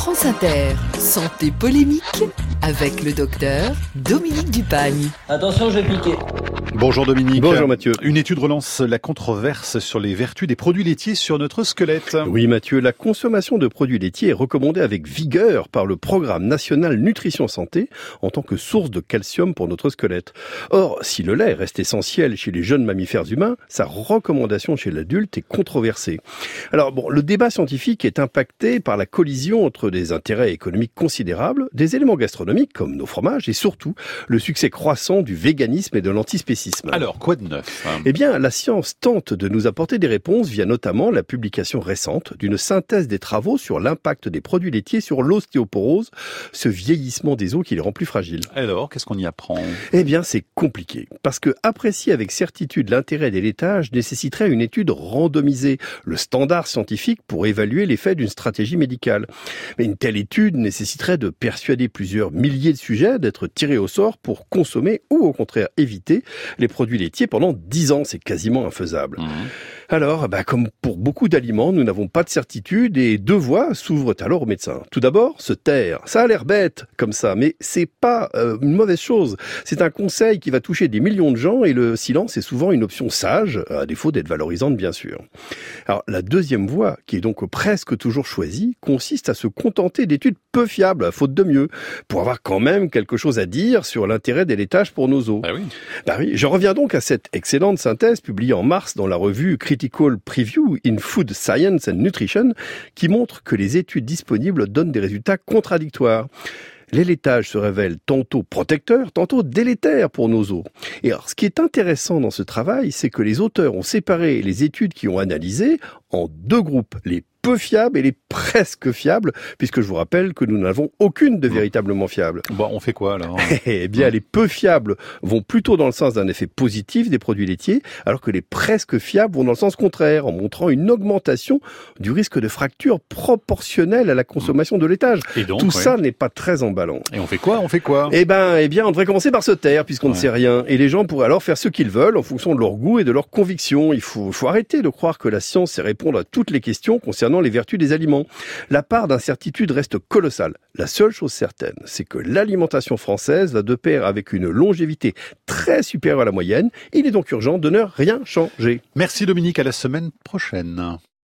France Inter, santé polémique avec le docteur Dominique Dupagne. Attention, je vais piquer. Bonjour Dominique. Bonjour Mathieu. Une étude relance la controverse sur les vertus des produits laitiers sur notre squelette. Oui Mathieu, la consommation de produits laitiers est recommandée avec vigueur par le Programme national nutrition santé en tant que source de calcium pour notre squelette. Or, si le lait reste essentiel chez les jeunes mammifères humains, sa recommandation chez l'adulte est controversée. Alors bon, le débat scientifique est impacté par la collision entre des intérêts économiques considérables, des éléments gastronomiques comme nos fromages et surtout le succès croissant du véganisme et de l'antispécisme. Alors, quoi de neuf Eh bien, la science tente de nous apporter des réponses via notamment la publication récente d'une synthèse des travaux sur l'impact des produits laitiers sur l'ostéoporose, ce vieillissement des os qui les rend plus fragiles. Alors, qu'est-ce qu'on y apprend? Eh bien, c'est compliqué. Parce que apprécier avec certitude l'intérêt des laitages nécessiterait une étude randomisée, le standard scientifique pour évaluer l'effet d'une stratégie médicale. Mais une telle étude nécessiterait de persuader plusieurs milliers de sujets d'être tirés au sort pour consommer ou au contraire éviter les produits laitiers pendant 10 ans. C'est quasiment infaisable. Mmh. Alors, bah, comme pour beaucoup d'aliments, nous n'avons pas de certitude et deux voies s'ouvrent alors aux médecins. Tout d'abord, se taire. Ça a l'air bête comme ça, mais c'est pas euh, une mauvaise chose. C'est un conseil qui va toucher des millions de gens et le silence est souvent une option sage, à défaut d'être valorisante bien sûr. Alors, la deuxième voie, qui est donc presque toujours choisie, consiste à se contenter d'études peu fiables, à faute de mieux, pour avoir quand même quelque chose à dire sur l'intérêt des laitages pour nos os. Bah oui. Bah oui, je reviens donc à cette excellente synthèse publiée en mars dans la revue Critical Preview in Food Science and Nutrition qui montre que les études disponibles donnent des résultats contradictoires. Les laitages se révèlent tantôt protecteurs, tantôt délétères pour nos os. Et alors, ce qui est intéressant dans ce travail, c'est que les auteurs ont séparé les études qui ont analysé en deux groupes, les peu fiables et les presque fiables, puisque je vous rappelle que nous n'avons aucune de véritablement fiable. Bon, on fait quoi alors Eh bien, les peu fiables vont plutôt dans le sens d'un effet positif des produits laitiers, alors que les presque fiables vont dans le sens contraire, en montrant une augmentation du risque de fracture proportionnelle à la consommation de laitage. Et donc, Tout ouais. ça n'est pas très emballant. Et on fait quoi On fait quoi? Eh ben, eh bien, on devrait commencer par se taire, puisqu'on ne sait rien. Et les gens pourraient alors faire ce qu'ils veulent en fonction de leur goût et de leurs convictions. Il faut, faut arrêter de croire que la science sait répondre à toutes les questions les vertus des aliments. La part d'incertitude reste colossale. La seule chose certaine, c'est que l'alimentation française va de pair avec une longévité très supérieure à la moyenne. Il est donc urgent de ne rien changer. Merci Dominique, à la semaine prochaine.